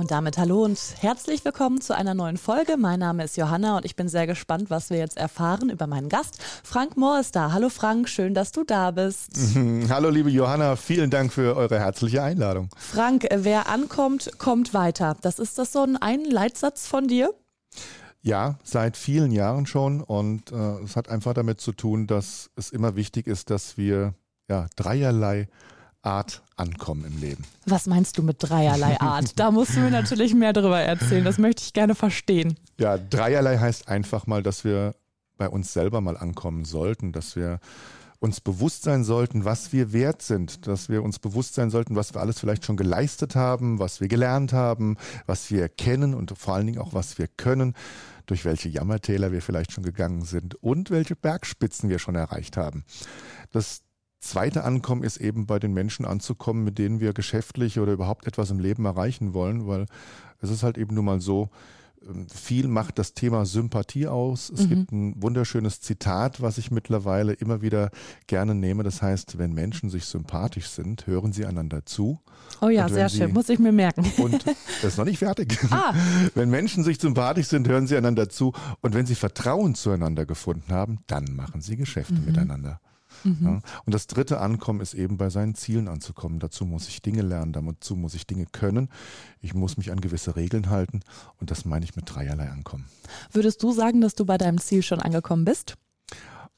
Und damit hallo und herzlich willkommen zu einer neuen Folge. Mein Name ist Johanna und ich bin sehr gespannt, was wir jetzt erfahren über meinen Gast. Frank Mohr ist da. Hallo Frank, schön, dass du da bist. Hallo liebe Johanna, vielen Dank für eure herzliche Einladung. Frank, wer ankommt, kommt weiter. Das ist das so ein, ein Leitsatz von dir? Ja, seit vielen Jahren schon und äh, es hat einfach damit zu tun, dass es immer wichtig ist, dass wir ja dreierlei Art ankommen im Leben. Was meinst du mit dreierlei Art? da musst du mir natürlich mehr darüber erzählen. Das möchte ich gerne verstehen. Ja, dreierlei heißt einfach mal, dass wir bei uns selber mal ankommen sollten, dass wir uns bewusst sein sollten, was wir wert sind, dass wir uns bewusst sein sollten, was wir alles vielleicht schon geleistet haben, was wir gelernt haben, was wir kennen und vor allen Dingen auch, was wir können, durch welche Jammertäler wir vielleicht schon gegangen sind und welche Bergspitzen wir schon erreicht haben. Das zweite Ankommen ist eben bei den Menschen anzukommen, mit denen wir geschäftlich oder überhaupt etwas im Leben erreichen wollen, weil es ist halt eben nun mal so, ähm, viel macht das Thema Sympathie aus. Es mhm. gibt ein wunderschönes Zitat, was ich mittlerweile immer wieder gerne nehme. Das heißt, wenn Menschen sich sympathisch sind, hören sie einander zu. Oh ja, sehr sie, schön, muss ich mir merken. Und das ist noch nicht fertig. Ah. Wenn Menschen sich sympathisch sind, hören sie einander zu. Und wenn sie Vertrauen zueinander gefunden haben, dann machen sie Geschäfte mhm. miteinander. Mhm. Ja. Und das dritte Ankommen ist eben bei seinen Zielen anzukommen. Dazu muss ich Dinge lernen, dazu muss ich Dinge können. Ich muss mich an gewisse Regeln halten und das meine ich mit dreierlei Ankommen. Würdest du sagen, dass du bei deinem Ziel schon angekommen bist?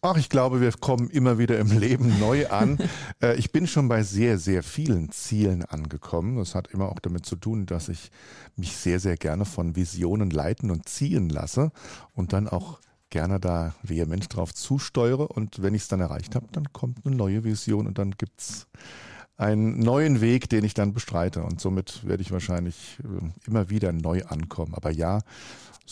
Ach, ich glaube, wir kommen immer wieder im Leben neu an. Äh, ich bin schon bei sehr, sehr vielen Zielen angekommen. Das hat immer auch damit zu tun, dass ich mich sehr, sehr gerne von Visionen leiten und ziehen lasse und dann auch gerne da vehement drauf zusteuere und wenn ich es dann erreicht habe, dann kommt eine neue Vision und dann gibt es einen neuen Weg, den ich dann bestreite und somit werde ich wahrscheinlich äh, immer wieder neu ankommen. Aber ja,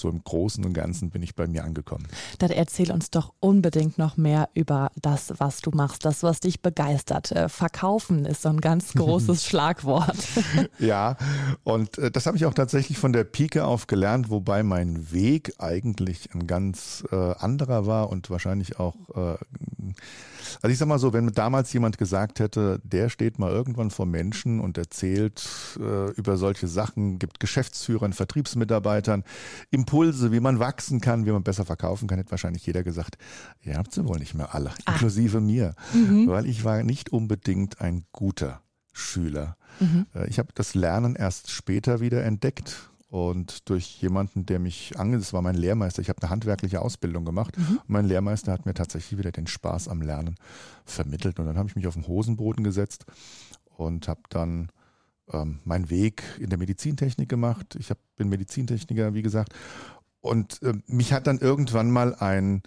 so im Großen und Ganzen bin ich bei mir angekommen. Dann erzähl uns doch unbedingt noch mehr über das, was du machst, das, was dich begeistert. Äh, verkaufen ist so ein ganz großes Schlagwort. ja, und äh, das habe ich auch tatsächlich von der Pike auf gelernt, wobei mein Weg eigentlich ein ganz äh, anderer war und wahrscheinlich auch äh, also ich sag mal so, wenn damals jemand gesagt hätte, der steht mal irgendwann vor Menschen und erzählt äh, über solche Sachen, gibt Geschäftsführern, Vertriebsmitarbeitern Impulse, wie man wachsen kann, wie man besser verkaufen kann, hätte wahrscheinlich jeder gesagt, ihr habt sie wohl nicht mehr alle, ah. inklusive mir, mhm. weil ich war nicht unbedingt ein guter Schüler. Mhm. Äh, ich habe das Lernen erst später wieder entdeckt und durch jemanden, der mich ange, das war mein Lehrmeister, ich habe eine handwerkliche Ausbildung gemacht mhm. und mein Lehrmeister hat mir tatsächlich wieder den Spaß am Lernen vermittelt und dann habe ich mich auf den Hosenboden gesetzt und habe dann ähm, meinen Weg in der Medizintechnik gemacht. Ich hab, bin Medizintechniker, wie gesagt und äh, mich hat dann irgendwann mal ein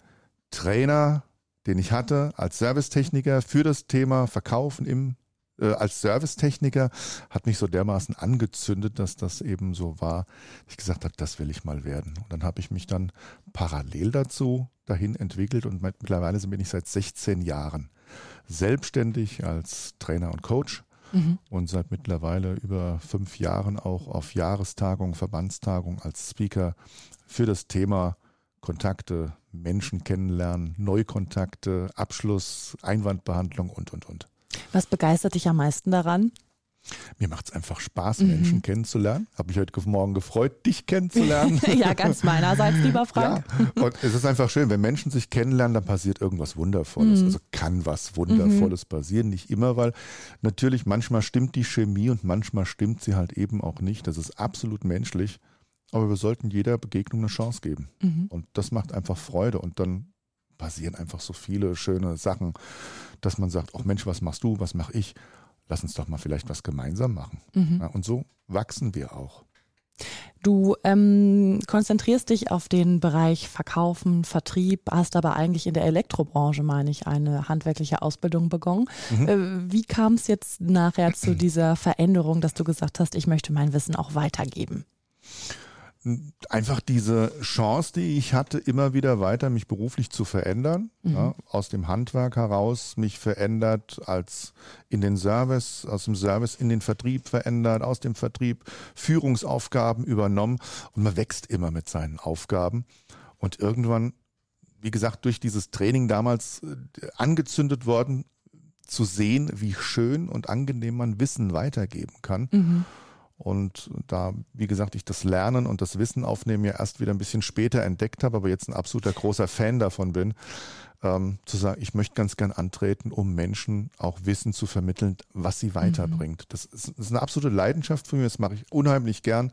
Trainer, den ich hatte als Servicetechniker für das Thema Verkaufen im als Servicetechniker hat mich so dermaßen angezündet, dass das eben so war, ich gesagt habe, das will ich mal werden. Und dann habe ich mich dann parallel dazu dahin entwickelt und mittlerweile bin ich seit 16 Jahren selbstständig als Trainer und Coach mhm. und seit mittlerweile über fünf Jahren auch auf Jahrestagungen, Verbandstagungen als Speaker für das Thema Kontakte, Menschen kennenlernen, Neukontakte, Abschluss, Einwandbehandlung und, und, und. Was begeistert dich am meisten daran? Mir macht es einfach Spaß, mhm. Menschen kennenzulernen. Habe mich heute Morgen gefreut, dich kennenzulernen. ja, ganz meinerseits, lieber Frank. Ja, und es ist einfach schön, wenn Menschen sich kennenlernen, dann passiert irgendwas Wundervolles. Mhm. Also kann was Wundervolles mhm. passieren. Nicht immer, weil natürlich manchmal stimmt die Chemie und manchmal stimmt sie halt eben auch nicht. Das ist absolut menschlich. Aber wir sollten jeder Begegnung eine Chance geben. Mhm. Und das macht einfach Freude. Und dann passieren einfach so viele schöne Sachen, dass man sagt, ach Mensch, was machst du, was mache ich? Lass uns doch mal vielleicht was gemeinsam machen. Mhm. Ja, und so wachsen wir auch. Du ähm, konzentrierst dich auf den Bereich Verkaufen, Vertrieb, hast aber eigentlich in der Elektrobranche, meine ich, eine handwerkliche Ausbildung begonnen. Mhm. Äh, wie kam es jetzt nachher zu dieser Veränderung, dass du gesagt hast, ich möchte mein Wissen auch weitergeben? Einfach diese Chance, die ich hatte, immer wieder weiter mich beruflich zu verändern, mhm. ja, aus dem Handwerk heraus mich verändert, als in den Service, aus dem Service in den Vertrieb verändert, aus dem Vertrieb Führungsaufgaben übernommen und man wächst immer mit seinen Aufgaben und irgendwann, wie gesagt, durch dieses Training damals äh, angezündet worden, zu sehen, wie schön und angenehm man Wissen weitergeben kann. Mhm. Und da, wie gesagt, ich das Lernen und das Wissen aufnehmen ja erst wieder ein bisschen später entdeckt habe, aber jetzt ein absoluter großer Fan davon bin, ähm, zu sagen, ich möchte ganz gern antreten, um Menschen auch Wissen zu vermitteln, was sie weiterbringt. Mhm. Das, ist, das, ist, eine absolute Leidenschaft für mich, das mache ich unheimlich gern.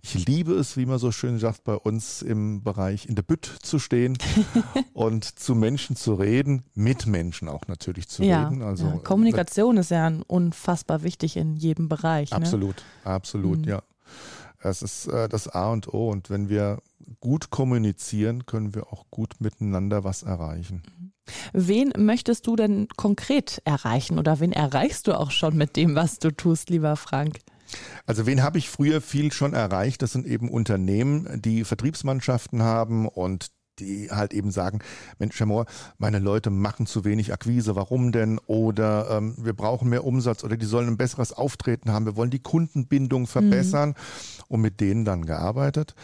Ich liebe es, wie man so schön sagt, bei uns im Bereich in der Bütt zu stehen und zu Menschen zu reden, mit Menschen auch natürlich zu ja, reden. Also ja. Kommunikation äh, ist ja unfassbar wichtig in jedem Bereich. Ne? Absolut, ne? absolut, mhm. ja. Es ist äh, das A und O. Und wenn wir gut kommunizieren, können wir auch gut miteinander was erreichen. Wen möchtest du denn konkret erreichen oder wen erreichst du auch schon mit dem, was du tust, lieber Frank? Also wen habe ich früher viel schon erreicht? Das sind eben Unternehmen, die Vertriebsmannschaften haben und die halt eben sagen, Mensch, Herr Mohr, meine Leute machen zu wenig Akquise, warum denn? Oder ähm, wir brauchen mehr Umsatz oder die sollen ein besseres Auftreten haben, wir wollen die Kundenbindung verbessern mhm. und mit denen dann gearbeitet.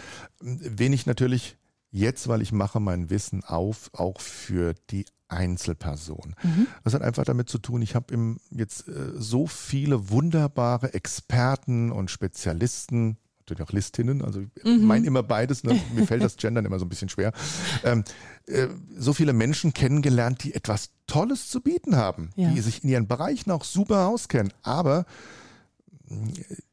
Wen ich natürlich jetzt, weil ich mache mein Wissen auf, auch für die Einzelperson. Mhm. Das hat einfach damit zu tun, ich habe jetzt äh, so viele wunderbare Experten und Spezialisten, natürlich auch Listinnen, also ich mhm. meine immer beides, ne? mir fällt das Gendern immer so ein bisschen schwer, ähm, äh, so viele Menschen kennengelernt, die etwas Tolles zu bieten haben, ja. die sich in ihren Bereichen auch super auskennen, aber äh,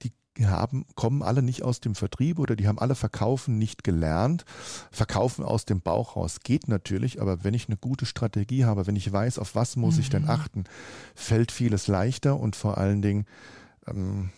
die haben, kommen alle nicht aus dem Vertrieb oder die haben alle Verkaufen nicht gelernt. Verkaufen aus dem Bauch raus geht natürlich, aber wenn ich eine gute Strategie habe, wenn ich weiß, auf was muss mhm. ich denn mhm. achten, fällt vieles leichter und vor allen Dingen ähm,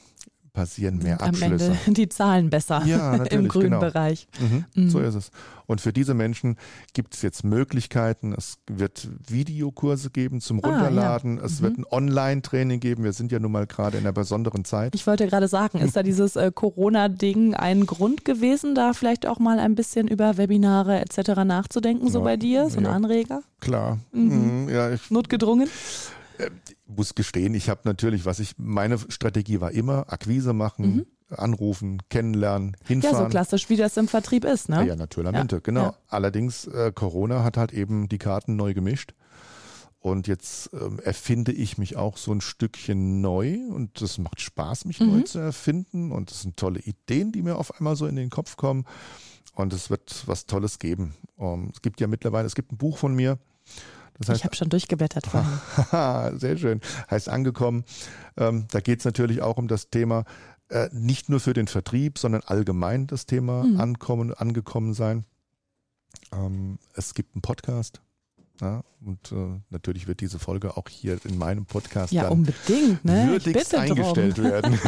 passieren mehr Am Abschlüsse. Ende die Zahlen besser ja, im grünen genau. Bereich. Mhm, mhm. So ist es. Und für diese Menschen gibt es jetzt Möglichkeiten. Es wird Videokurse geben zum Runterladen. Ah, ja. Es mhm. wird ein Online-Training geben. Wir sind ja nun mal gerade in einer besonderen Zeit. Ich wollte gerade sagen, ist da dieses äh, Corona-Ding ein Grund gewesen, da vielleicht auch mal ein bisschen über Webinare etc. nachzudenken, so ja, bei dir? So ein Anreger? Klar. Mhm. mhm ja, ich, Notgedrungen? Äh, muss gestehen, ich habe natürlich, was ich, meine Strategie war immer, Akquise machen, mhm. anrufen, kennenlernen, hinfahren. Ja, so klassisch, wie das im Vertrieb ist, ne? Ja, natürlich, ja. genau. Ja. Allerdings, äh, Corona hat halt eben die Karten neu gemischt. Und jetzt ähm, erfinde ich mich auch so ein Stückchen neu und das macht Spaß, mich mhm. neu zu erfinden. Und das sind tolle Ideen, die mir auf einmal so in den Kopf kommen. Und es wird was Tolles geben. Um, ähm, es gibt ja mittlerweile, es gibt ein Buch von mir, das heißt, ich habe schon durchgeblättert vorhin. Sehr schön. Heißt angekommen. Ähm, da geht es natürlich auch um das Thema, äh, nicht nur für den Vertrieb, sondern allgemein das Thema mhm. Ankommen, angekommen sein. Ähm, es gibt einen Podcast, ja, und äh, natürlich wird diese Folge auch hier in meinem Podcast ja, unbedingt, ne? würdigst eingestellt drum. werden.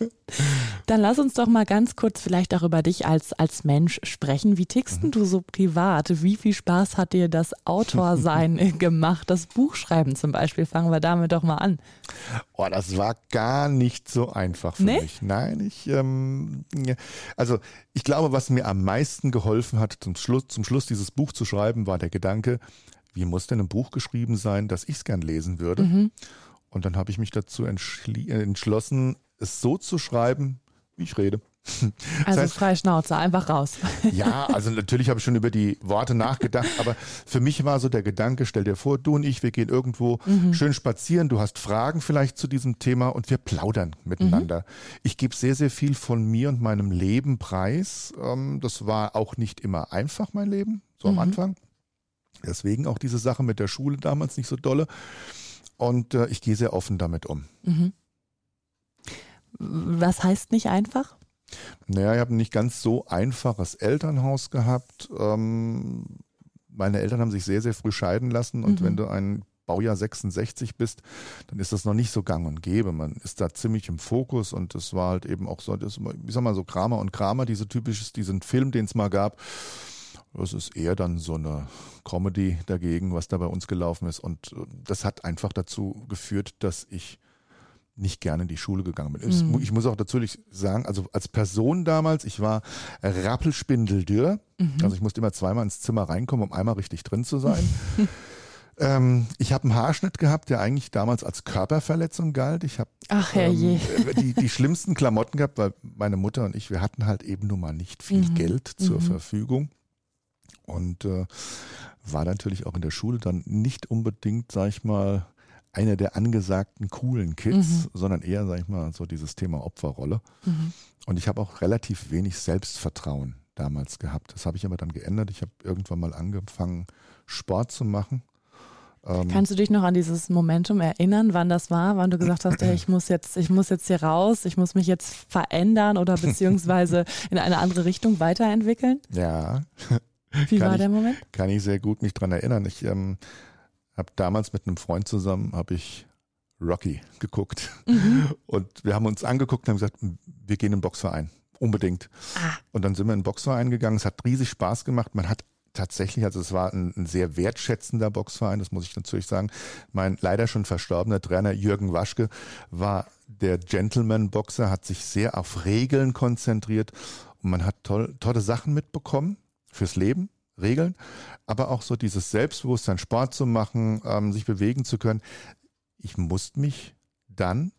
dann lass uns doch mal ganz kurz vielleicht auch über dich als, als Mensch sprechen. Wie tickst mhm. du so privat? Wie viel Spaß hat dir das Autorsein gemacht? Das Buchschreiben zum Beispiel, fangen wir damit doch mal an. Oh, das war gar nicht so einfach für nee? mich. Nein, ich, ähm, also ich glaube, was mir am meisten geholfen hat, zum Schluss, zum Schluss dieses Buch zu schreiben, war der Gedanke, wie muss denn ein Buch geschrieben sein, dass ich es gern lesen würde? Mhm. Und dann habe ich mich dazu entschlossen, es so zu schreiben, wie ich rede. Also das heißt, freie Schnauze, einfach raus. Ja, also natürlich habe ich schon über die Worte nachgedacht, aber für mich war so der Gedanke, stell dir vor, du und ich, wir gehen irgendwo mhm. schön spazieren, du hast Fragen vielleicht zu diesem Thema und wir plaudern miteinander. Mhm. Ich gebe sehr, sehr viel von mir und meinem Leben preis. Ähm, das war auch nicht immer einfach, mein Leben, so am mhm. Anfang. Deswegen auch diese Sache mit der Schule damals nicht so dolle. Und äh, ich gehe sehr offen damit um. Mhm. Was heißt nicht einfach? Naja, ich habe ein nicht ganz so einfaches Elternhaus gehabt. Ähm, meine Eltern haben sich sehr, sehr früh scheiden lassen. Und mhm. wenn du ein Baujahr 66 bist, dann ist das noch nicht so gang und gäbe. Man ist da ziemlich im Fokus und es war halt eben auch so, das, ich sag mal so Kramer und Kramer, diese typisches, diesen Film, den es mal gab das ist eher dann so eine Comedy dagegen, was da bei uns gelaufen ist. Und äh, das hat einfach dazu geführt, dass ich nicht gerne in die Schule gegangen bin. Mhm. Ich muss auch natürlich sagen, also als Person damals, ich war rappelspindeldürr. Mhm. Also ich musste immer zweimal ins Zimmer reinkommen, um einmal richtig drin zu sein. ähm, ich habe einen Haarschnitt gehabt, der eigentlich damals als Körperverletzung galt. Ich habe ähm, die, die schlimmsten Klamotten gehabt, weil meine Mutter und ich, wir hatten halt eben nun mal nicht viel mhm. Geld zur mhm. Verfügung. Und äh, war natürlich auch in der Schule dann nicht unbedingt, sag ich mal, einer der angesagten coolen Kids, mhm. sondern eher, sag ich mal, so dieses Thema Opferrolle. Mhm. Und ich habe auch relativ wenig Selbstvertrauen damals gehabt. Das habe ich aber dann geändert. Ich habe irgendwann mal angefangen, Sport zu machen. Ähm, Kannst du dich noch an dieses Momentum erinnern, wann das war, wann du gesagt hast, hey, ich muss jetzt, ich muss jetzt hier raus, ich muss mich jetzt verändern oder beziehungsweise in eine andere Richtung weiterentwickeln? Ja. Wie war ich, der Moment? Kann ich sehr gut mich dran erinnern. Ich ähm, habe damals mit einem Freund zusammen, habe ich Rocky geguckt. Mhm. Und wir haben uns angeguckt und haben gesagt, wir gehen in den Boxverein. Unbedingt. Ah. Und dann sind wir in den Boxverein gegangen. Es hat riesig Spaß gemacht. Man hat tatsächlich, also es war ein, ein, sehr wertschätzender Boxverein, das muss ich natürlich sagen. Mein leider schon verstorbener Trainer Jürgen Waschke war der Gentleman-Boxer, hat sich sehr auf Regeln konzentriert und man hat toll, tolle Sachen mitbekommen fürs Leben. Regeln, aber auch so dieses Selbstbewusstsein, Sport zu machen, ähm, sich bewegen zu können. Ich musste mich dann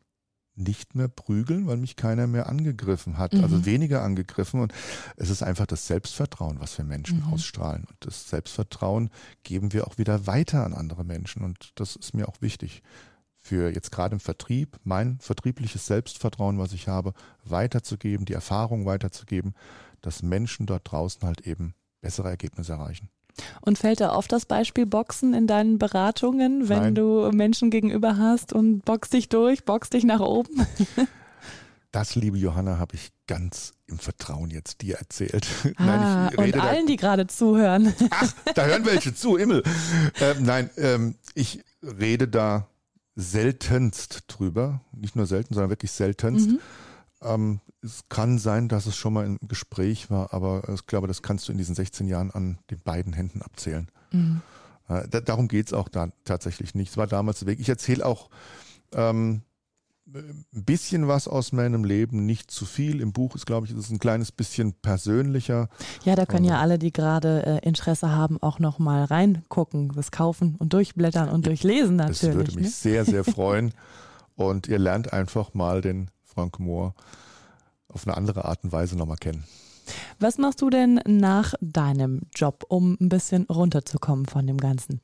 nicht mehr prügeln, weil mich keiner mehr angegriffen hat, also mhm. also weniger angegriffen. Und es ist einfach das Selbstvertrauen, was wir Menschen mhm. ausstrahlen. Und das Selbstvertrauen geben wir auch wieder weiter an andere Menschen. Und das ist mir auch wichtig für jetzt gerade im Vertrieb, mein vertriebliches Selbstvertrauen, was ich habe, weiterzugeben, die Erfahrung weiterzugeben, dass Menschen dort draußen halt eben bessere Ergebnisse erreichen. Und fällt da oft das Beispiel Boxen in deinen Beratungen, wenn Nein. du Menschen gegenüber hast und boxt dich durch, boxt dich nach oben? Das, liebe Johanna, habe ich ganz im Vertrauen jetzt dir erzählt. Ah, nein, ich rede und allen, die gerade zuhören. Ach, da hören welche zu, Immel. Ähm, nein, ähm, ich rede da seltenst drüber. Nicht nur selten, sondern wirklich seltenst. Mhm. Ähm, es kann sein, dass es schon mal im Gespräch war, aber ich glaube, das kannst du in diesen 16 Jahren an den beiden Händen abzählen. Mhm. Äh, da, darum geht es auch da tatsächlich nicht. Es war damals der Weg. Ich erzähle auch ähm, ein bisschen was aus meinem Leben, nicht zu viel. Im Buch ist, glaube ich, ist es ein kleines bisschen persönlicher. Ja, da können ja alle, die gerade äh, Interesse haben, auch noch mal reingucken, das kaufen und durchblättern und durchlesen natürlich. Das würde mich ne? sehr, sehr freuen. und ihr lernt einfach mal den Frank Moore auf eine andere Art und Weise nochmal kennen. Was machst du denn nach deinem Job, um ein bisschen runterzukommen von dem Ganzen?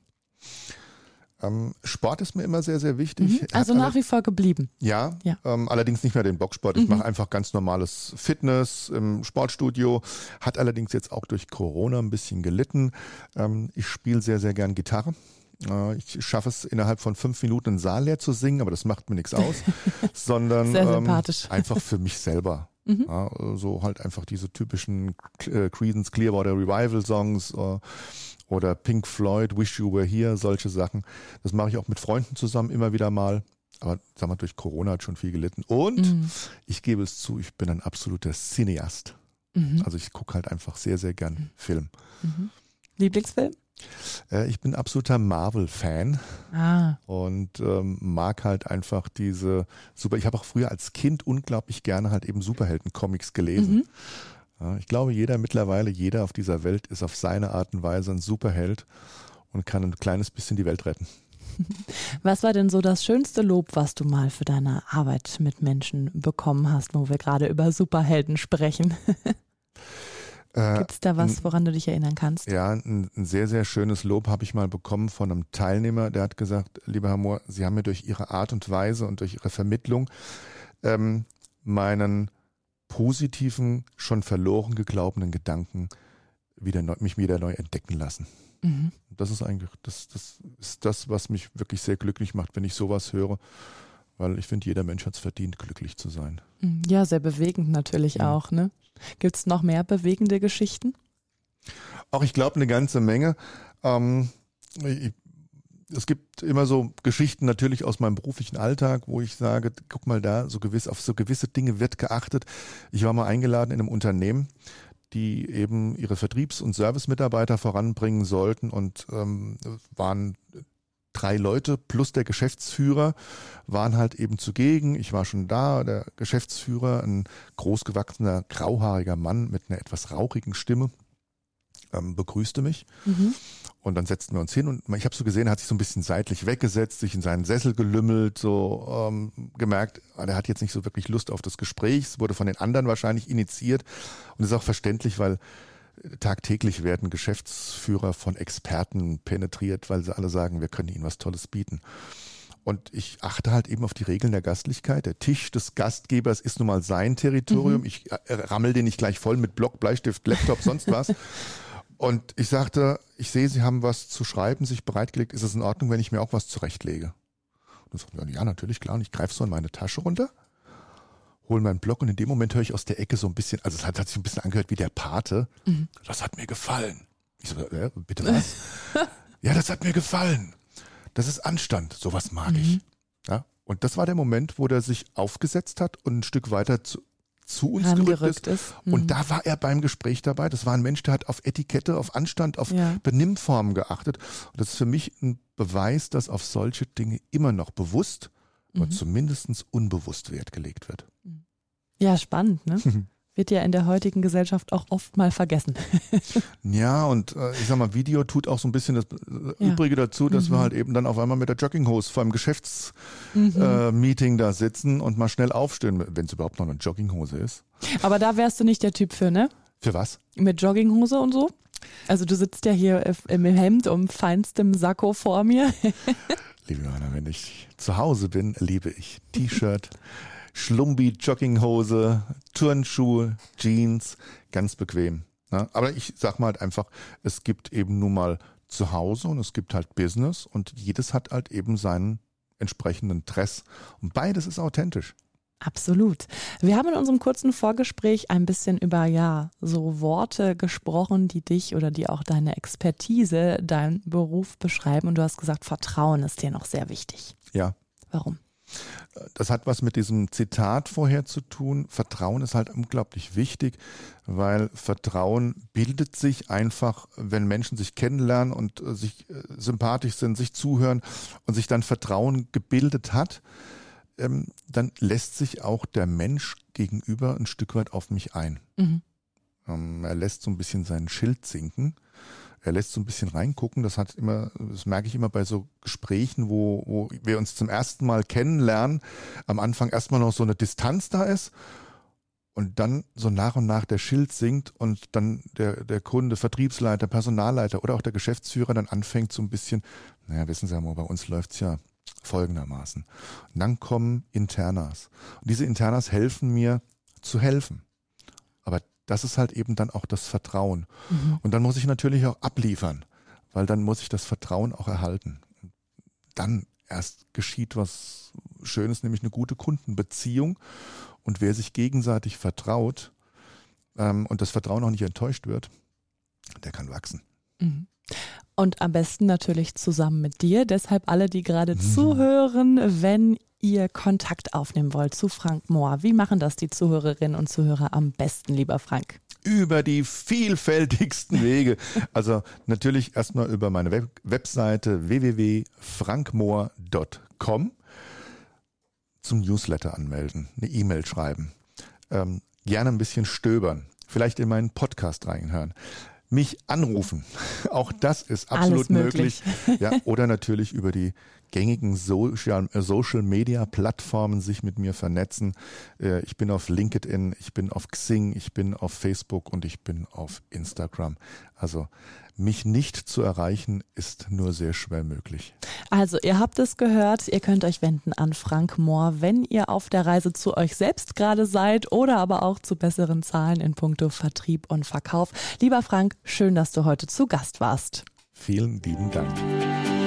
Ähm, Sport ist mir immer sehr, sehr wichtig. Mhm. Also nach wie vor geblieben. Ja, ja. Ähm, allerdings nicht mehr den Boxsport. Ich mhm. mache einfach ganz normales Fitness im Sportstudio. Hat allerdings jetzt auch durch Corona ein bisschen gelitten. Ähm, ich spiele sehr, sehr gern Gitarre. Ich schaffe es innerhalb von fünf Minuten einen Saal leer zu singen, aber das macht mir nichts aus, sondern ähm, einfach für mich selber. Mhm. Ja, so halt einfach diese typischen äh, Creedence Clearwater Revival Songs äh, oder Pink Floyd, Wish You Were Here, solche Sachen. Das mache ich auch mit Freunden zusammen immer wieder mal. Aber sag mal, durch Corona hat schon viel gelitten. Und mhm. ich gebe es zu, ich bin ein absoluter Cineast. Mhm. Also ich gucke halt einfach sehr, sehr gern mhm. Film. Mhm. Lieblingsfilm? Äh, ich bin absoluter Marvel-Fan ah. und ähm, mag halt einfach diese super. Ich habe auch früher als Kind unglaublich gerne halt eben Superhelden-Comics gelesen. Mhm. Ja, ich glaube, jeder mittlerweile, jeder auf dieser Welt ist auf seine Art und Weise ein Superheld und kann ein kleines bisschen die Welt retten. Was war denn so das schönste Lob, was du mal für deine Arbeit mit Menschen bekommen hast, wo wir gerade über Superhelden sprechen? Äh, Gibt es da was, woran du dich erinnern kannst? Ja, ein, ein sehr, sehr schönes Lob habe ich mal bekommen von einem Teilnehmer, der hat gesagt, lieber Herr Mohr, Sie haben mir durch Ihre Art und Weise und durch Ihre Vermittlung ähm, meinen positiven, schon verloren geglaubenen Gedanken wieder neu, mich wieder neu entdecken lassen. Mhm. Das ist eigentlich, das, das ist das, was mich wirklich sehr glücklich macht, wenn ich sowas höre, weil ich finde, jeder Mensch hat es verdient, glücklich zu sein. Mhm. Ja, sehr bewegend natürlich ja. auch, ne? Gibt es noch mehr bewegende Geschichten? Auch ich glaube eine ganze Menge. Ähm, ich, es gibt immer so Geschichten natürlich aus meinem beruflichen Alltag, wo ich sage, guck mal da, so gewiss, auf so gewisse Dinge wird geachtet. Ich war mal eingeladen in einem Unternehmen, die eben ihre Vertriebs- und Servicemitarbeiter voranbringen sollten und ähm, waren drei Leute plus der Geschäftsführer waren halt eben zugegen. Ich war schon da, der Geschäftsführer, ein großgewachsener, grauhaariger Mann mit einer etwas rauchigen Stimme, ähm, begrüßte mich. Mhm. Und dann setzten wir uns hin und ich habe so gesehen, er hat sich so ein bisschen seitlich weggesetzt, sich in seinen Sessel gelümmelt, so ähm, gemerkt, ah, der hat jetzt nicht so wirklich Lust auf das Gespräch. Es wurde von den anderen wahrscheinlich initiiert und ist auch verständlich, weil tagtäglich werden Geschäftsführer von Experten penetriert, weil sie alle sagen, wir können ihnen was Tolles bieten. Und ich achte halt eben auf die Regeln der Gastlichkeit. Der Tisch des Gastgebers ist nun mal sein Territorium. Mhm. Ich äh, rammel den nicht gleich voll mit Block, Bleistift, Laptop, sonst was. Und ich sagte, ich sehe, Sie haben was zu schreiben, sich bereitgelegt. Ist es in Ordnung, wenn ich mir auch was zurechtlege? Und dann sagte, ja, natürlich, klar. Und ich greife so in meine Tasche runter, hole meinen Block und in dem Moment höre ich aus der Ecke so ein bisschen, also es hat, hat sich ein bisschen angehört wie der Pate. Mhm. Das hat mir gefallen. Ich so, äh, bitte was? ja, das hat mir gefallen. Das ist Anstand. Sowas mag mhm. ich. Ja? Und das war der Moment, wo der sich aufgesetzt hat und ein Stück weiter zu, zu uns gerückt ist. ist. Mhm. Und da war er beim Gespräch dabei. Das war ein Mensch, der hat auf Etikette, auf Anstand, auf ja. Benimmformen geachtet. Und das ist für mich ein Beweis, dass auf solche Dinge immer noch bewusst, mhm. aber zumindest unbewusst Wert gelegt wird. Ja, spannend, ne? wird ja in der heutigen Gesellschaft auch oft mal vergessen. ja, und äh, ich sag mal, Video tut auch so ein bisschen das äh, ja. Übrige dazu, dass mhm. wir halt eben dann auf einmal mit der Jogginghose vor einem Geschäftsmeeting mhm. äh, da sitzen und mal schnell aufstehen, wenn es überhaupt noch eine Jogginghose ist. Aber da wärst du nicht der Typ für, ne? Für was? Mit Jogginghose und so? Also du sitzt ja hier im Hemd um feinstem Sakko vor mir. Liebe Johanna, wenn ich zu Hause bin, liebe ich T-Shirt. Schlumbi, Jogginghose, Turnschuhe, Jeans, ganz bequem. Ne? Aber ich sag mal halt einfach, es gibt eben nun mal zu Hause und es gibt halt Business und jedes hat halt eben seinen entsprechenden Dress. Und beides ist authentisch. Absolut. Wir haben in unserem kurzen Vorgespräch ein bisschen über ja, so Worte gesprochen, die dich oder die auch deine Expertise, deinen Beruf beschreiben und du hast gesagt, Vertrauen ist dir noch sehr wichtig. Ja. Warum? Das hat was mit diesem Zitat vorher zu tun. Vertrauen ist halt unglaublich wichtig, weil Vertrauen bildet sich einfach, wenn Menschen sich kennenlernen und äh, sich äh, sympathisch sind, sich zuhören und sich dann Vertrauen gebildet hat, ähm, dann lässt sich auch der Mensch gegenüber ein Stück weit auf mich ein. Mhm. Ähm, er lässt so ein bisschen seinen Schild sinken er lässt so ein bisschen reingucken. Das hat immer, das merke ich immer bei so Gesprächen, wo, wo wir uns zum ersten Mal kennenlernen, am Anfang erstmal noch so eine Distanz da ist und dann so nach und nach der Schild sinkt und dann der, der Kunde, Vertriebsleiter, Personalleiter oder auch der Geschäftsführer dann anfängt so ein bisschen, naja, wissen Sie ja mal, bei uns läuft's ja folgendermaßen. Und dann kommen Internas. Und diese Internas helfen mir zu helfen. Das ist halt eben dann auch das Vertrauen. Mhm. Und dann muss ich natürlich auch abliefern, weil dann muss ich das Vertrauen auch erhalten. Dann erst geschieht was Schönes, nämlich eine gute Kundenbeziehung. Und wer sich gegenseitig vertraut ähm, und das Vertrauen auch nicht enttäuscht wird, der kann wachsen. Mhm. Und am besten natürlich zusammen mit dir. Deshalb alle, die gerade mhm. zuhören, wenn ihr Kontakt aufnehmen wollt zu Frank Mohr, wie machen das die Zuhörerinnen und Zuhörer am besten, lieber Frank? Über die vielfältigsten Wege. Also natürlich erstmal über meine Web Webseite www.frankmohr.com zum Newsletter anmelden, eine E-Mail schreiben, ähm, gerne ein bisschen stöbern, vielleicht in meinen Podcast reinhören mich anrufen. Auch das ist absolut möglich. möglich. Ja, oder natürlich über die gängigen Social, äh, Social Media Plattformen sich mit mir vernetzen. Äh, ich bin auf LinkedIn, ich bin auf Xing, ich bin auf Facebook und ich bin auf Instagram. Also mich nicht zu erreichen ist nur sehr schwer möglich. Also ihr habt es gehört, ihr könnt euch wenden an Frank Mohr, wenn ihr auf der Reise zu euch selbst gerade seid oder aber auch zu besseren Zahlen in puncto Vertrieb und Verkauf. Lieber Frank, schön, dass du heute zu Gast warst. Vielen lieben Dank.